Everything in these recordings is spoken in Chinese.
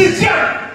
使劲儿。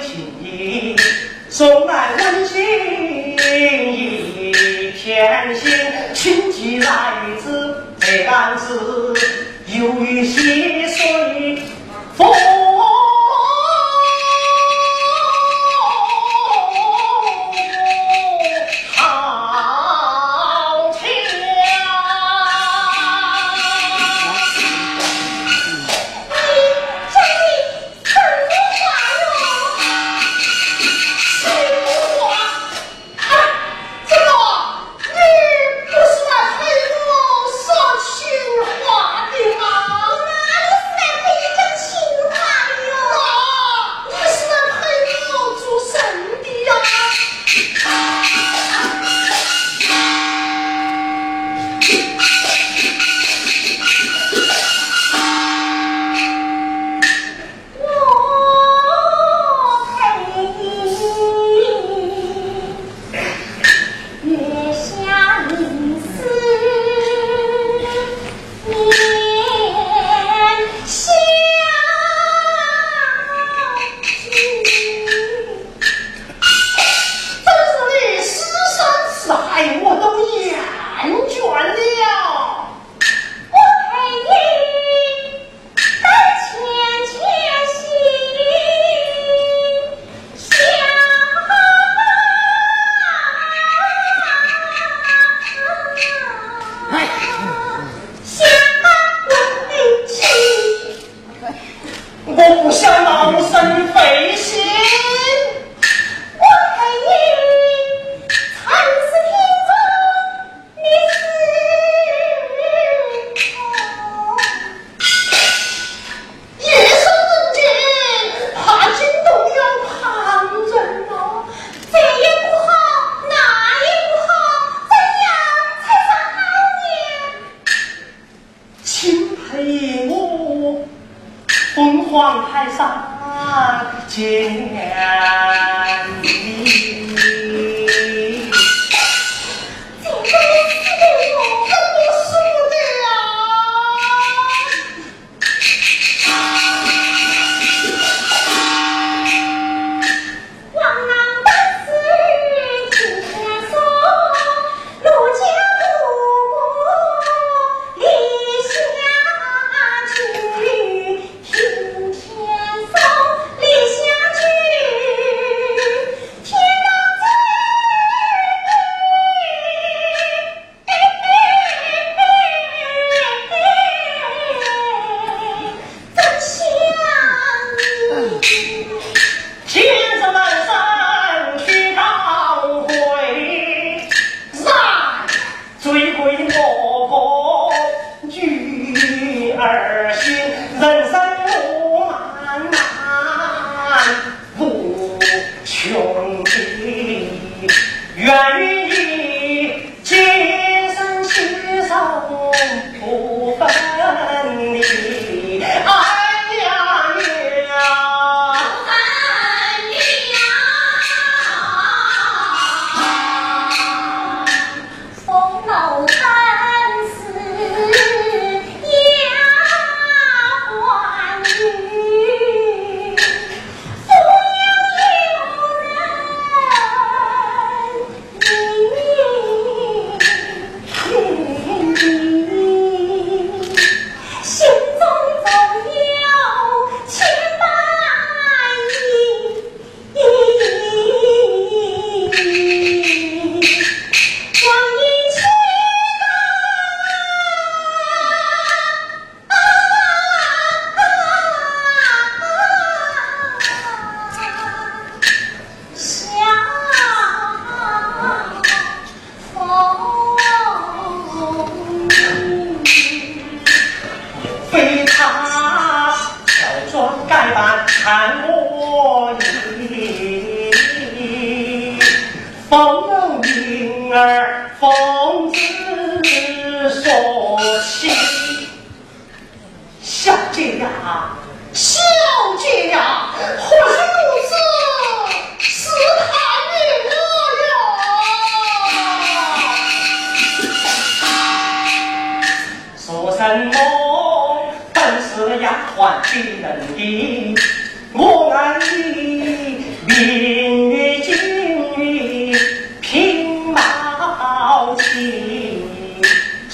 情意，送来温馨一片心，情急来之，这男子有于心。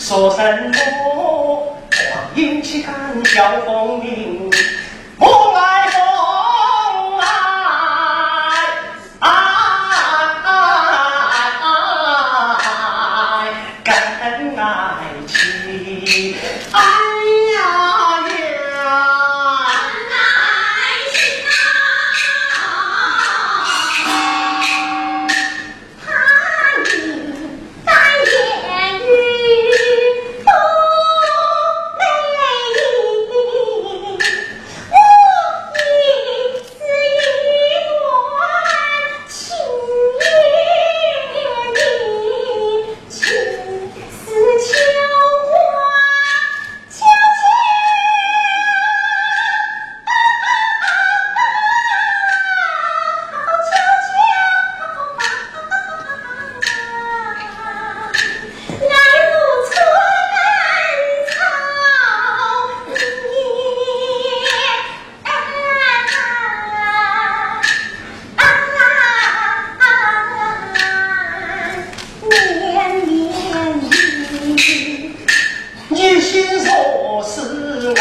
说什么？黄英岂敢小凤鸣。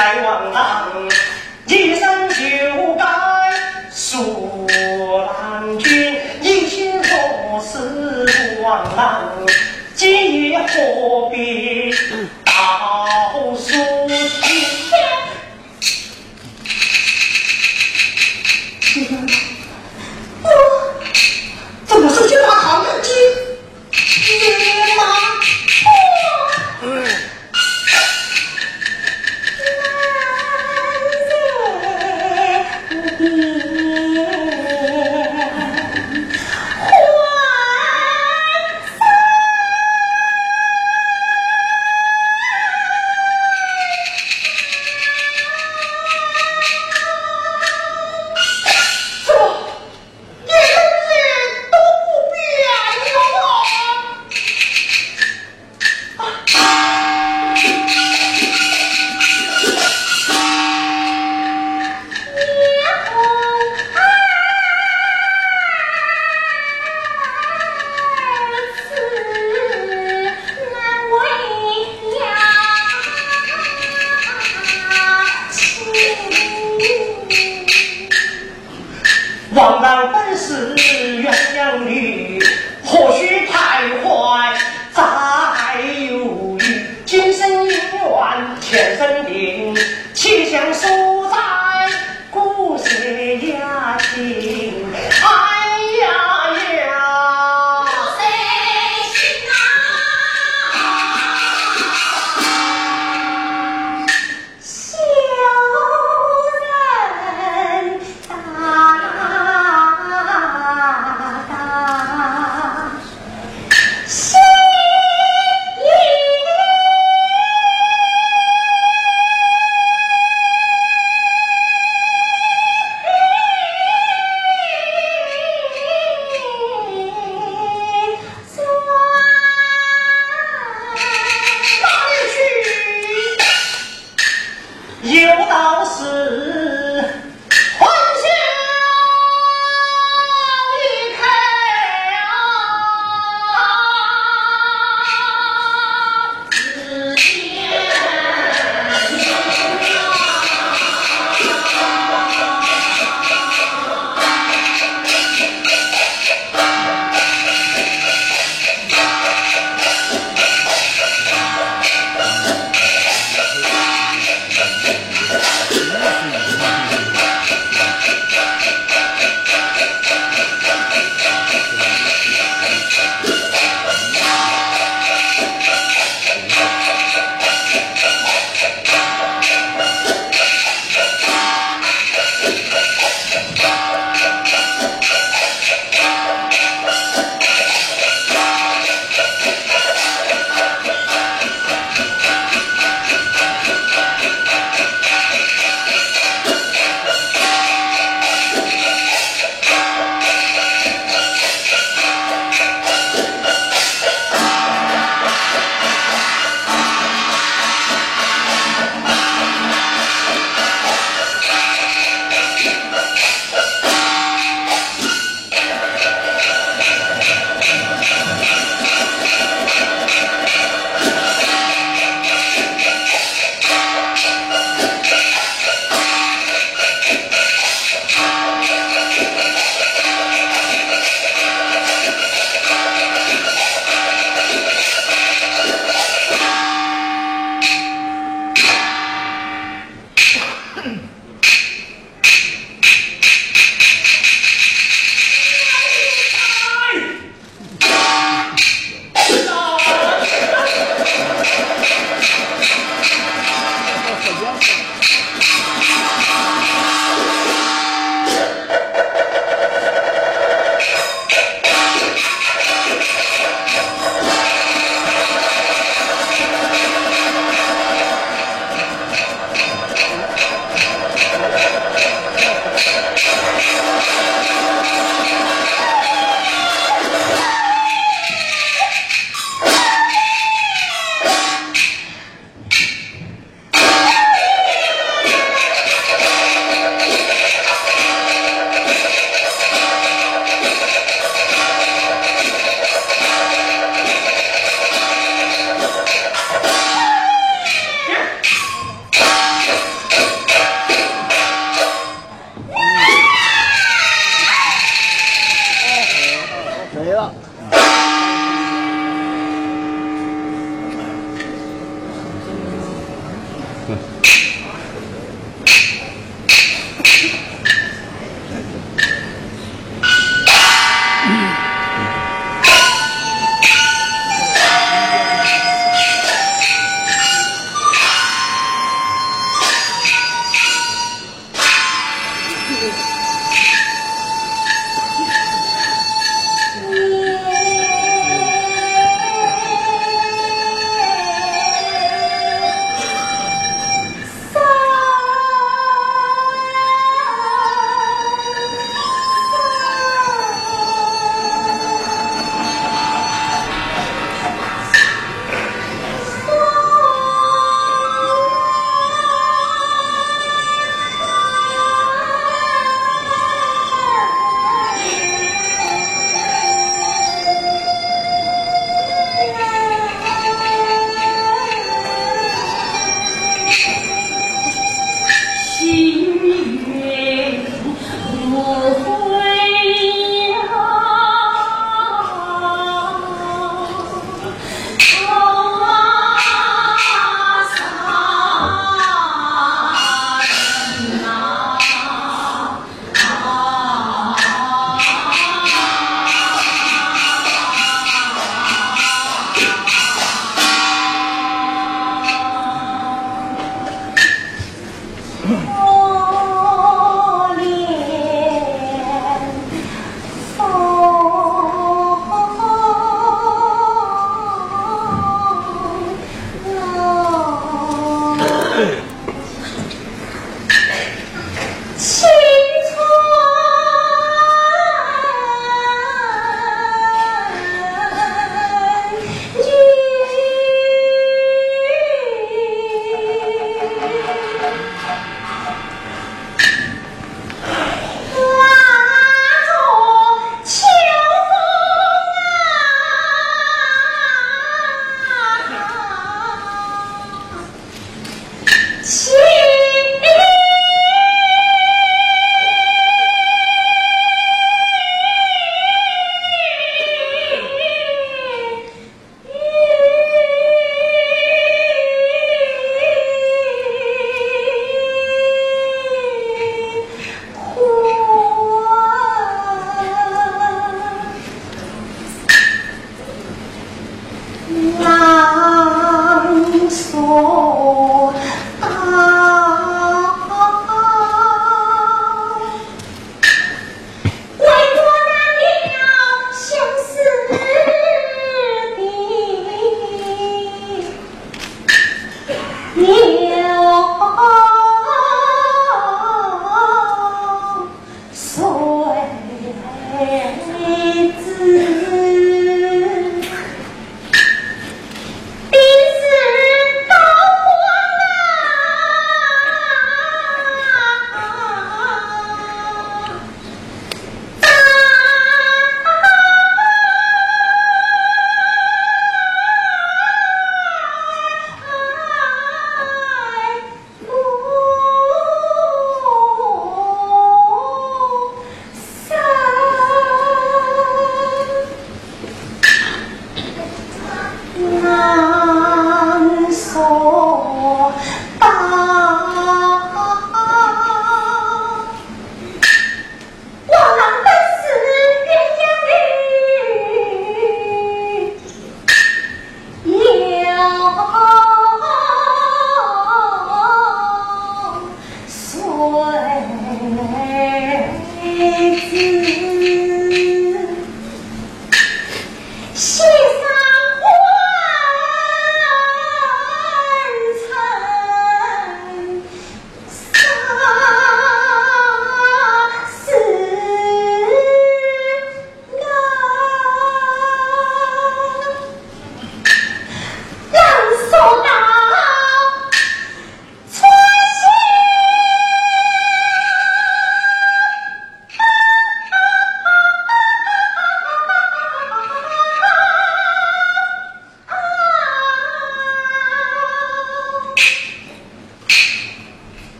来往荡，一生就该苏郎君，一心若是王郎，今夜何必？王道本是鸳鸯侣，何须徘徊再犹豫？今生姻缘，前生定，且相守。ら、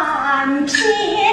满天